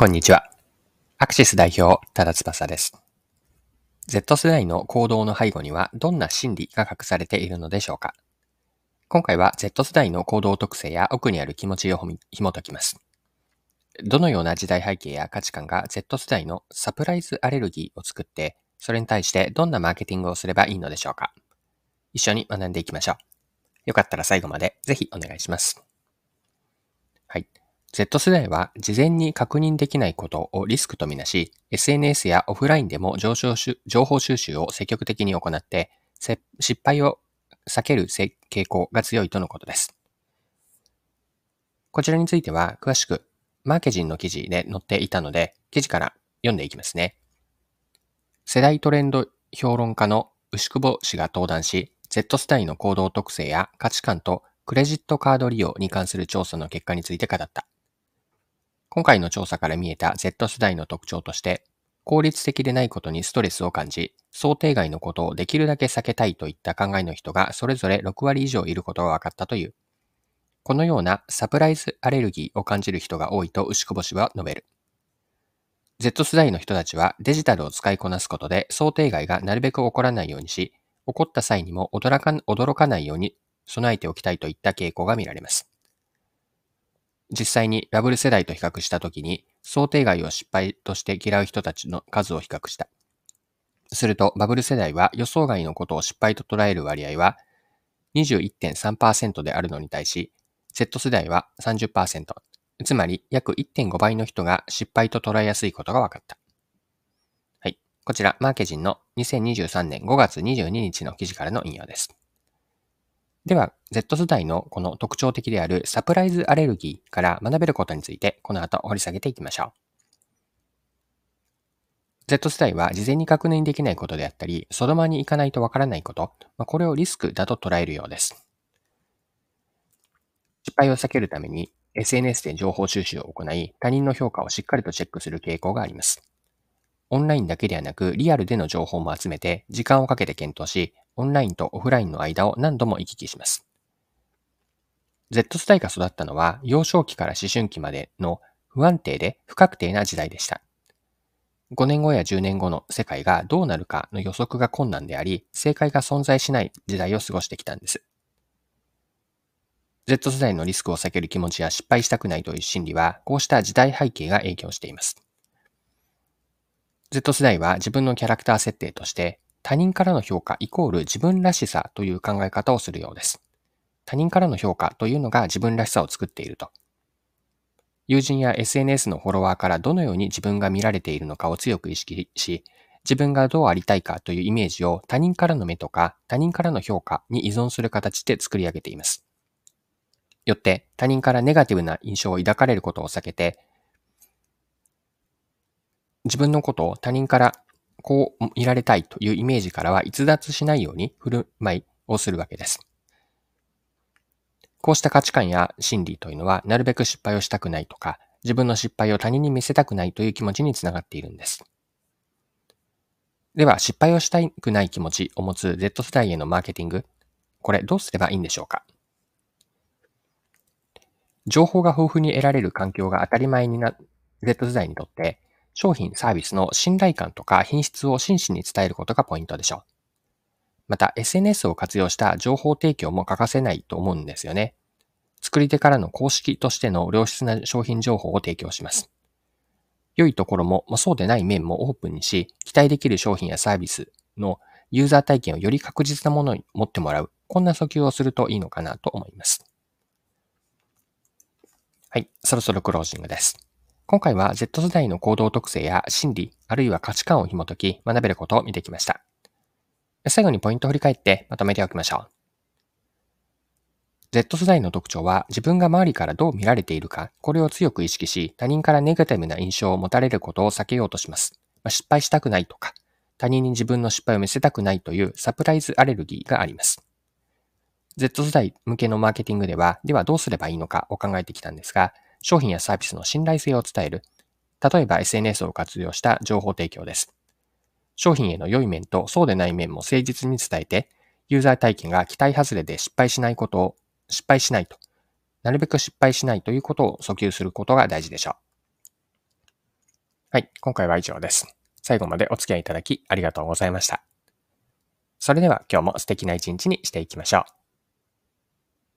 こんにちは。アクシス代表、ただ翼です。Z 世代の行動の背後にはどんな心理が隠されているのでしょうか？今回は Z 世代の行動特性や奥にある気持ちを紐解きます。どのような時代背景や価値観が Z 世代のサプライズアレルギーを作って、それに対してどんなマーケティングをすればいいのでしょうか？一緒に学んでいきましょう。よかったら最後までぜひお願いします。はい。Z 世代は事前に確認できないことをリスクとみなし、SNS やオフラインでも情報収集を積極的に行って、失敗を避ける傾向が強いとのことです。こちらについては詳しくマーケジンの記事で載っていたので、記事から読んでいきますね。世代トレンド評論家の牛久保氏が登壇し、Z 世代の行動特性や価値観とクレジットカード利用に関する調査の結果について語った。今回の調査から見えた Z 世代の特徴として、効率的でないことにストレスを感じ、想定外のことをできるだけ避けたいといった考えの人がそれぞれ6割以上いることが分かったという。このようなサプライズアレルギーを感じる人が多いと牛久保氏は述べる。Z 世代の人たちはデジタルを使いこなすことで想定外がなるべく起こらないようにし、起こった際にも驚か驚かないように備えておきたいといった傾向が見られます。実際にバブル世代と比較したときに、想定外を失敗として嫌う人たちの数を比較した。すると、バブル世代は予想外のことを失敗と捉える割合は21.3%であるのに対し、Z 世代は30%、つまり約1.5倍の人が失敗と捉えやすいことが分かった。はい。こちら、マーケジンの2023年5月22日の記事からの引用です。では、Z 世代のこの特徴的であるサプライズアレルギーから学べることについて、この後掘り下げていきましょう。Z 世代は事前に確認できないことであったり、その場に行かないとわからないこと、まこれをリスクだと捉えるようです。失敗を避けるために SNS で情報収集を行い、他人の評価をしっかりとチェックする傾向があります。オンラインだけではなく、リアルでの情報も集めて、時間をかけて検討し、オンラインとオフラインの間を何度も行き来します。Z 世代が育ったのは、幼少期から思春期までの不安定で不確定な時代でした。5年後や10年後の世界がどうなるかの予測が困難であり、正解が存在しない時代を過ごしてきたんです。Z 世代のリスクを避ける気持ちや失敗したくないという心理は、こうした時代背景が影響しています。Z 世代は自分のキャラクター設定として他人からの評価イコール自分らしさという考え方をするようです。他人からの評価というのが自分らしさを作っていると。友人や SNS のフォロワーからどのように自分が見られているのかを強く意識し、自分がどうありたいかというイメージを他人からの目とか他人からの評価に依存する形で作り上げています。よって他人からネガティブな印象を抱かれることを避けて自分のことを他人からこういられたいというイメージからは逸脱しないように振る舞いをするわけです。こうした価値観や心理というのは、なるべく失敗をしたくないとか、自分の失敗を他人に見せたくないという気持ちにつながっているんです。では、失敗をしたくない気持ちを持つ Z 世代へのマーケティング、これどうすればいいんでしょうか？情報が豊富に得られる環境が当たり前にな、Z 世代にとって、商品サービスの信頼感とか品質を真摯に伝えることがポイントでしょう。また SNS を活用した情報提供も欠かせないと思うんですよね。作り手からの公式としての良質な商品情報を提供します。良いところも、まあそうでない面もオープンにし、期待できる商品やサービスのユーザー体験をより確実なものに持ってもらう、こんな訴求をするといいのかなと思います。はい、そろそろクロージングです。今回は Z 世代の行動特性や心理、あるいは価値観を紐解き学べることを見てきました。最後にポイントを振り返ってまとめておきましょう。Z 世代の特徴は自分が周りからどう見られているか、これを強く意識し、他人からネガティブな印象を持たれることを避けようとします。まあ、失敗したくないとか、他人に自分の失敗を見せたくないというサプライズアレルギーがあります。Z 世代向けのマーケティングでは、ではどうすればいいのかを考えてきたんですが、商品やサービスの信頼性を伝える。例えば SNS を活用した情報提供です。商品への良い面とそうでない面も誠実に伝えて、ユーザー体験が期待外れで失敗しないことを、失敗しないと、なるべく失敗しないということを訴求することが大事でしょう。はい、今回は以上です。最後までお付き合いいただきありがとうございました。それでは今日も素敵な一日にしていきましょう。